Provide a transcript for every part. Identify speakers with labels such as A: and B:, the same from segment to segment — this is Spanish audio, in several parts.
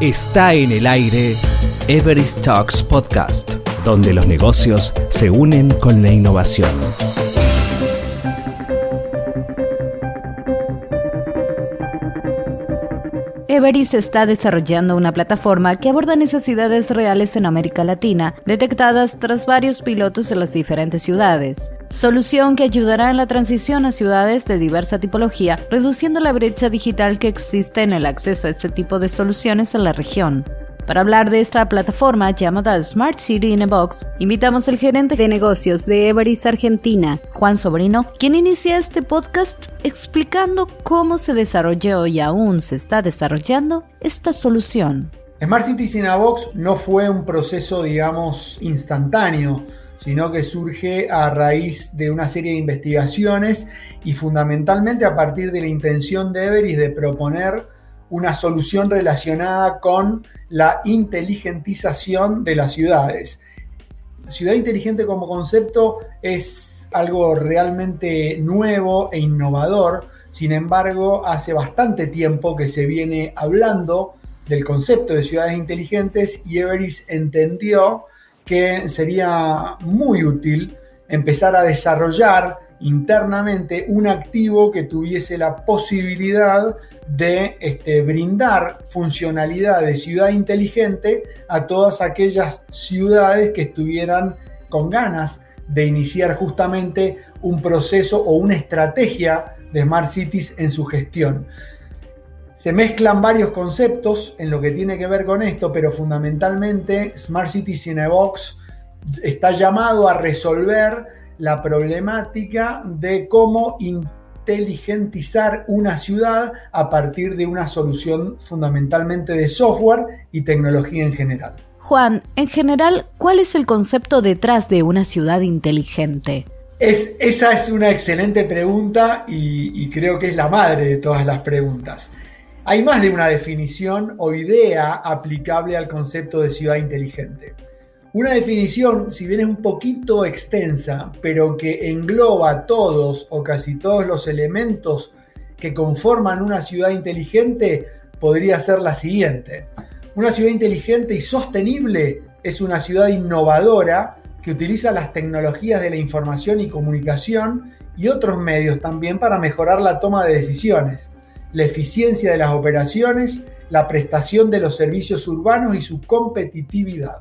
A: Está en el aire Everest Talks Podcast, donde los negocios se unen con la innovación.
B: Everest está desarrollando una plataforma que aborda necesidades reales en América Latina, detectadas tras varios pilotos en las diferentes ciudades. Solución que ayudará en la transición a ciudades de diversa tipología, reduciendo la brecha digital que existe en el acceso a este tipo de soluciones en la región. Para hablar de esta plataforma llamada Smart City in a Box, invitamos al gerente de negocios de Everis Argentina, Juan Sobrino, quien inicia este podcast explicando cómo se desarrolló y aún se está desarrollando esta solución.
C: Smart City in a Box no fue un proceso, digamos, instantáneo sino que surge a raíz de una serie de investigaciones y fundamentalmente a partir de la intención de Everis de proponer una solución relacionada con la inteligentización de las ciudades. Ciudad inteligente como concepto es algo realmente nuevo e innovador, sin embargo, hace bastante tiempo que se viene hablando del concepto de ciudades inteligentes y Everis entendió que sería muy útil empezar a desarrollar internamente un activo que tuviese la posibilidad de este, brindar funcionalidad de ciudad inteligente a todas aquellas ciudades que estuvieran con ganas de iniciar justamente un proceso o una estrategia de Smart Cities en su gestión. Se mezclan varios conceptos en lo que tiene que ver con esto, pero fundamentalmente Smart Cities in a Box está llamado a resolver la problemática de cómo inteligentizar una ciudad a partir de una solución fundamentalmente de software y tecnología en general.
B: Juan, en general, ¿cuál es el concepto detrás de una ciudad inteligente?
C: Es, esa es una excelente pregunta y, y creo que es la madre de todas las preguntas. Hay más de una definición o idea aplicable al concepto de ciudad inteligente. Una definición, si bien es un poquito extensa, pero que engloba todos o casi todos los elementos que conforman una ciudad inteligente, podría ser la siguiente. Una ciudad inteligente y sostenible es una ciudad innovadora que utiliza las tecnologías de la información y comunicación y otros medios también para mejorar la toma de decisiones, la eficiencia de las operaciones, la prestación de los servicios urbanos y su competitividad.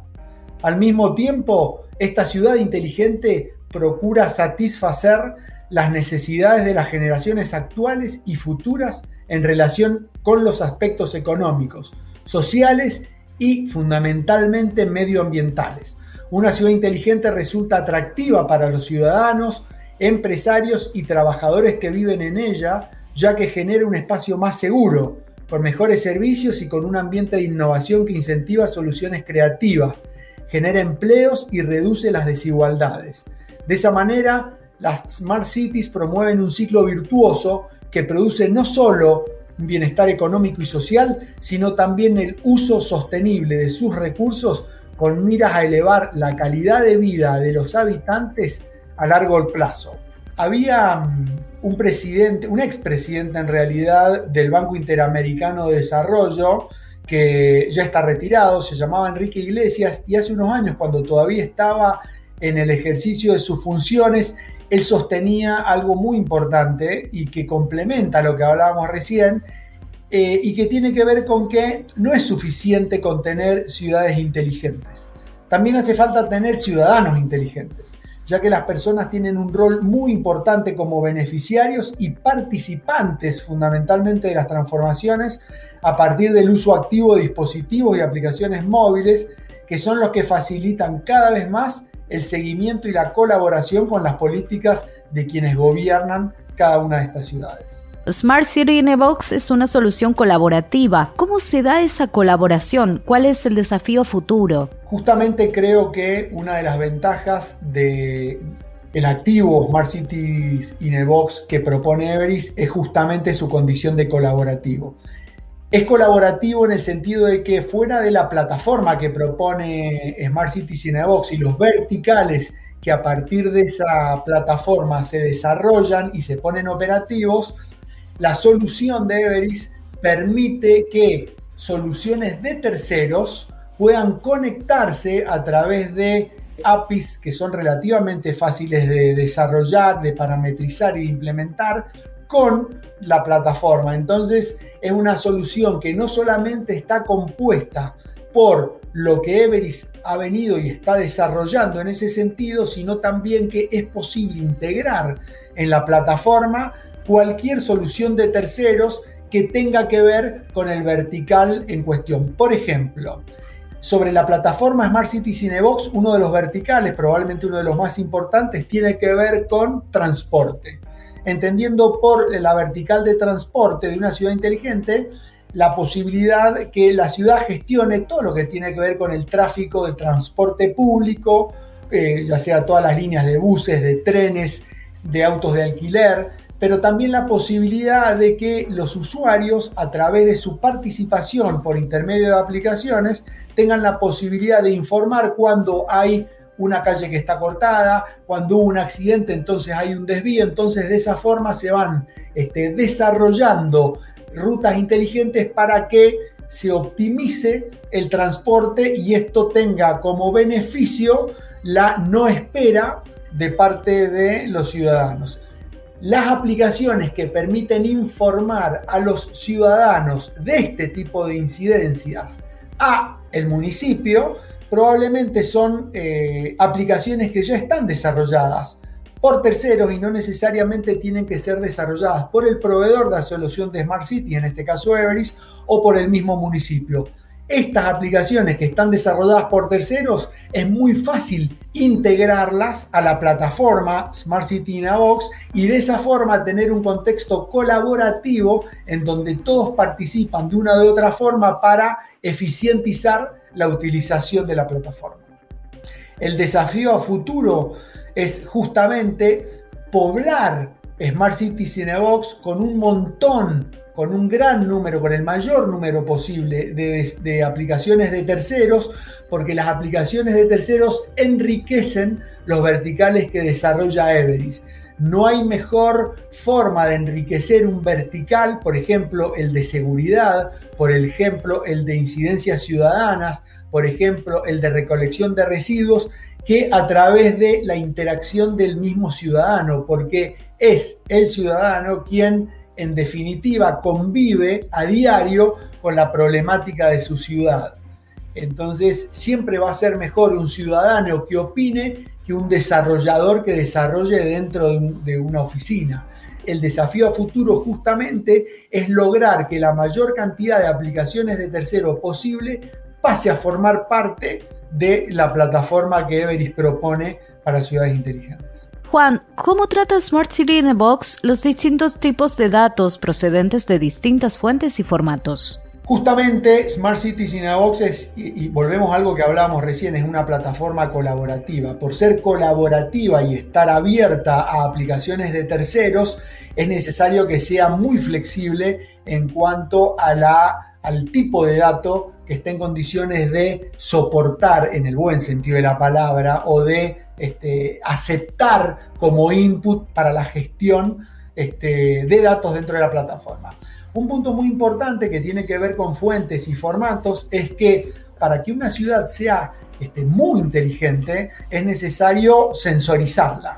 C: Al mismo tiempo, esta ciudad inteligente procura satisfacer las necesidades de las generaciones actuales y futuras en relación con los aspectos económicos, sociales y fundamentalmente medioambientales. Una ciudad inteligente resulta atractiva para los ciudadanos, empresarios y trabajadores que viven en ella, ya que genera un espacio más seguro, con mejores servicios y con un ambiente de innovación que incentiva soluciones creativas, genera empleos y reduce las desigualdades. De esa manera, las Smart Cities promueven un ciclo virtuoso que produce no solo un bienestar económico y social, sino también el uso sostenible de sus recursos con miras a elevar la calidad de vida de los habitantes a largo plazo. Había mm, un presidente, un expresidente en realidad del Banco Interamericano de Desarrollo, que ya está retirado, se llamaba Enrique Iglesias y hace unos años, cuando todavía estaba en el ejercicio de sus funciones, él sostenía algo muy importante y que complementa lo que hablábamos recién eh, y que tiene que ver con que no es suficiente con tener ciudades inteligentes. También hace falta tener ciudadanos inteligentes ya que las personas tienen un rol muy importante como beneficiarios y participantes fundamentalmente de las transformaciones a partir del uso activo de dispositivos y aplicaciones móviles que son los que facilitan cada vez más el seguimiento y la colaboración con las políticas de quienes gobiernan cada una de estas ciudades.
B: Smart City in a es una solución colaborativa. ¿Cómo se da esa colaboración? ¿Cuál es el desafío futuro?
C: Justamente creo que una de las ventajas de el activo Smart Cities in a Box que propone Everis es justamente su condición de colaborativo. Es colaborativo en el sentido de que fuera de la plataforma que propone Smart Cities in a y los verticales que a partir de esa plataforma se desarrollan y se ponen operativos, la solución de Everis permite que soluciones de terceros puedan conectarse a través de APIs que son relativamente fáciles de desarrollar, de parametrizar e implementar con la plataforma. Entonces es una solución que no solamente está compuesta por lo que Everis ha venido y está desarrollando en ese sentido, sino también que es posible integrar en la plataforma cualquier solución de terceros que tenga que ver con el vertical en cuestión. Por ejemplo, sobre la plataforma Smart City Cinebox, uno de los verticales, probablemente uno de los más importantes, tiene que ver con transporte. Entendiendo por la vertical de transporte de una ciudad inteligente, la posibilidad que la ciudad gestione todo lo que tiene que ver con el tráfico del transporte público, eh, ya sea todas las líneas de buses, de trenes, de autos de alquiler, pero también la posibilidad de que los usuarios, a través de su participación por intermedio de aplicaciones, tengan la posibilidad de informar cuando hay una calle que está cortada, cuando hubo un accidente, entonces hay un desvío, entonces de esa forma se van este, desarrollando rutas inteligentes para que se optimice el transporte y esto tenga como beneficio la no espera de parte de los ciudadanos. Las aplicaciones que permiten informar a los ciudadanos de este tipo de incidencias a el municipio probablemente son eh, aplicaciones que ya están desarrolladas por terceros y no necesariamente tienen que ser desarrolladas por el proveedor de la solución de Smart City, en este caso Everis, o por el mismo municipio. Estas aplicaciones que están desarrolladas por terceros es muy fácil integrarlas a la plataforma Smart City in a Box y de esa forma tener un contexto colaborativo en donde todos participan de una u otra forma para eficientizar la utilización de la plataforma. El desafío a futuro es justamente poblar Smart City Cinebox con un montón, con un gran número, con el mayor número posible de, aplicaciones de terceros, porque las aplicaciones de terceros enriquecen los verticales que desarrolla Everis. No hay mejor forma de enriquecer un vertical, por ejemplo, el de seguridad, por ejemplo, el de incidencias ciudadanas, por ejemplo, el de recolección de residuos, que a través de la interacción del mismo ciudadano, porque es el ciudadano quien en definitiva convive a diario con la problemática de su ciudad. Entonces siempre va a ser mejor un ciudadano que opine que un desarrollador que desarrolle dentro de, una oficina. El desafío a futuro justamente es lograr que la mayor cantidad de aplicaciones de tercero posible pase a formar parte de la plataforma que Everis propone para ciudades inteligentes.
B: Juan, ¿cómo trata Smart City in a Box los distintos tipos de datos procedentes de distintas fuentes y formatos?
C: Justamente Smart Cities in a Box es, y, volvemos a algo que hablábamos recién, es una plataforma colaborativa. Por ser colaborativa y estar abierta a aplicaciones de terceros, es necesario que sea muy flexible en cuanto a la, al tipo de dato que esté en condiciones de soportar, en el buen sentido de la palabra, o de este, aceptar como input para la gestión este, de datos dentro de la plataforma. Un punto muy importante que tiene que ver con fuentes y formatos es que para que una ciudad sea este, muy inteligente es necesario sensorizarla.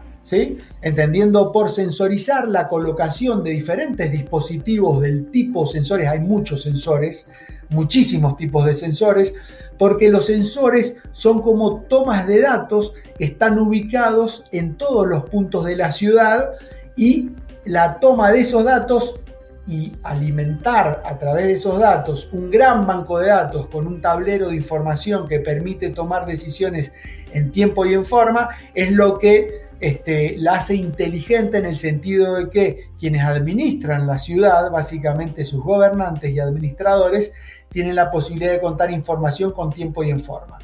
C: Entendiendo por sensorizar la colocación de diferentes dispositivos del tipo sensores, hay muchos sensores, muchísimos tipos de sensores, porque los sensores son como tomas de datos que están ubicados en todos los puntos de la ciudad y la toma de esos datos y alimentar a través de esos datos un gran banco de datos con un tablero de información que permite tomar decisiones en tiempo y en forma es lo que este, la hace inteligente en el sentido de que quienes administran la ciudad, básicamente sus gobernantes y administradores, tienen la posibilidad de contar información con tiempo y en forma.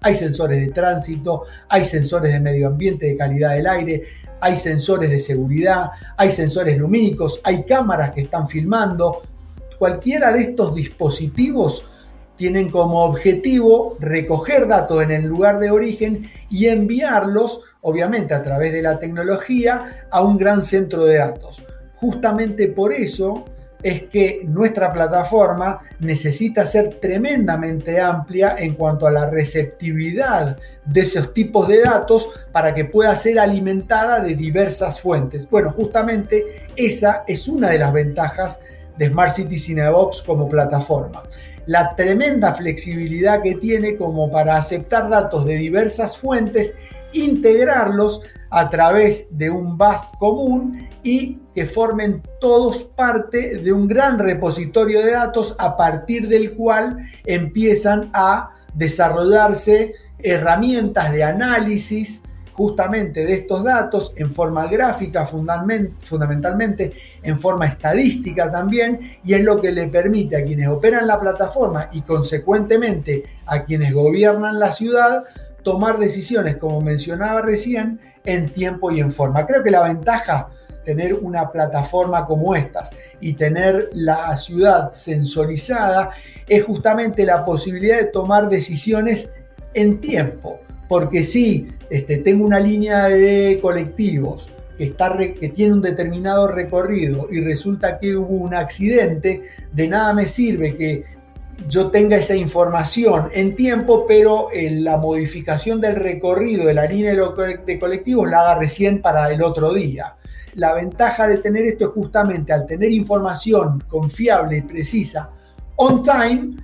C: Hay sensores de tránsito, hay sensores de medio ambiente, de calidad del aire, hay sensores de seguridad, hay sensores lumínicos, hay cámaras que están filmando. Cualquiera de estos dispositivos tienen como objetivo recoger datos en el lugar de origen y enviarlos, obviamente a través de la tecnología, a un gran centro de datos. Justamente por eso es que nuestra plataforma necesita ser tremendamente amplia en cuanto a la receptividad de esos tipos de datos para que pueda ser alimentada de diversas fuentes. Bueno, justamente esa es una de las ventajas de Smart City Cinebox como plataforma. La tremenda flexibilidad que tiene como para aceptar datos de diversas fuentes, integrarlos a través de un bus común y que formen todos parte de un gran repositorio de datos a partir del cual empiezan a desarrollarse herramientas de análisis justamente de estos datos en forma gráfica fundamentalmente, en forma estadística también, y es lo que le permite a quienes operan la plataforma y consecuentemente a quienes gobiernan la ciudad tomar decisiones, como mencionaba recién, en tiempo y en forma. Creo que la ventaja tener una plataforma como estas y tener la ciudad sensorizada es justamente la posibilidad de tomar decisiones en tiempo. Porque si este, tengo una línea de colectivos que, está, que tiene un determinado recorrido y resulta que hubo un accidente, de nada me sirve que yo tenga esa información en tiempo, pero eh, la modificación del recorrido de la línea de colectivos la haga recién para el otro día. La ventaja de tener esto es justamente al tener información confiable y precisa on time,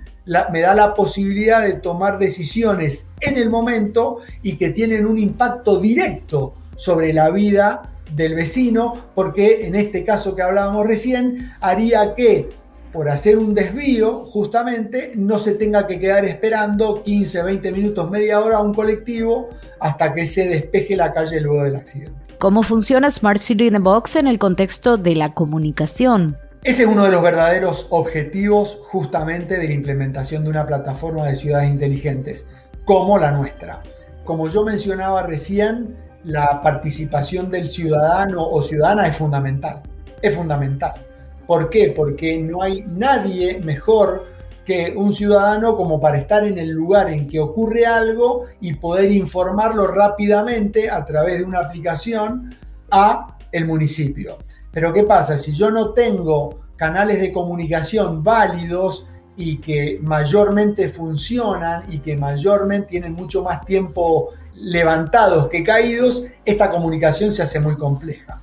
C: me da la posibilidad de tomar decisiones en el momento y que tienen un impacto directo sobre la vida del vecino, porque en este caso que hablábamos recién, haría que por hacer un desvío, justamente, no se tenga que quedar esperando 15, 20 minutos, media hora a un colectivo hasta que se despeje la calle luego del accidente.
B: ¿Cómo funciona Smart City in a Box en el contexto de la comunicación?
C: Ese es uno de los verdaderos objetivos justamente de la implementación de una plataforma de ciudades inteligentes, como la nuestra. Como yo mencionaba recién, la participación del ciudadano o ciudadana es fundamental. Es fundamental. ¿Por qué? Porque no hay nadie mejor que un ciudadano como para estar en el lugar en que ocurre algo y poder informarlo rápidamente a través de una aplicación a el municipio. Pero ¿qué pasa? Si yo no tengo canales de comunicación válidos y que mayormente funcionan y que mayormente tienen mucho más tiempo levantados que caídos, esta comunicación se hace muy compleja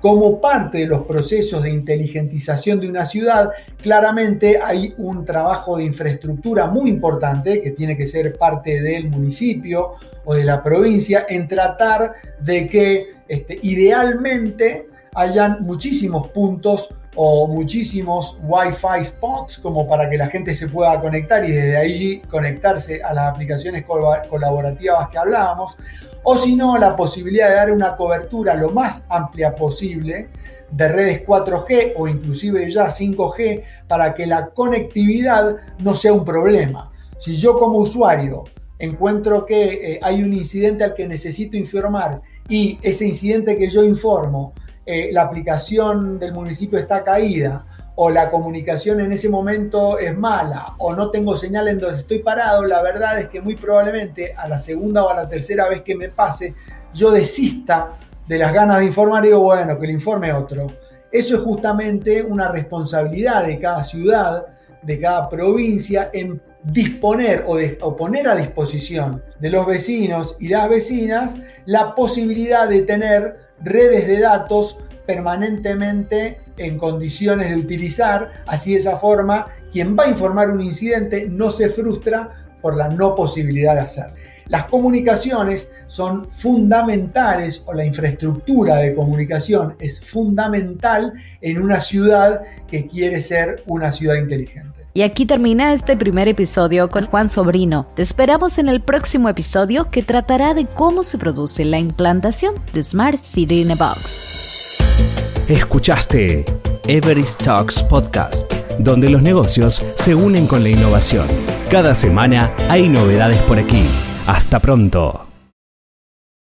C: como parte de los procesos de inteligentización de una ciudad, claramente hay un trabajo de infraestructura muy importante que tiene que ser parte del municipio o de la provincia en tratar de que este, idealmente hayan muchísimos puntos o muchísimos Wi-Fi spots como para que la gente se pueda conectar y desde allí conectarse a las aplicaciones colaborativas que hablábamos, o si no, la posibilidad de dar una cobertura lo más amplia posible de redes 4G o inclusive ya 5G para que la conectividad no sea un problema. Si yo como usuario encuentro que eh, hay un incidente al que necesito informar y ese incidente que yo informo eh, la aplicación del municipio está caída o la comunicación en ese momento es mala o no tengo señal en donde estoy parado, la verdad es que muy probablemente a la segunda o a la tercera vez que me pase, yo desista de las ganas de informar y digo, bueno, que le informe otro. Eso es justamente una responsabilidad de cada ciudad, de cada provincia, en disponer o, poner a disposición de los vecinos y las vecinas la posibilidad de tener redes de datos permanentemente en condiciones de utilizar, así de esa forma quien va a informar un incidente no se frustra por la no posibilidad de hacer. Las comunicaciones son fundamentales o la infraestructura de comunicación es fundamental en una ciudad que quiere ser una ciudad inteligente.
B: Y aquí termina este primer episodio con Juan Sobrino. Te esperamos en el próximo episodio que tratará de cómo se produce la implantación de Smart City in a Box.
A: Escuchaste Everest Talks Podcast, donde los negocios se unen con la innovación. Cada semana hay novedades por aquí. Hasta pronto.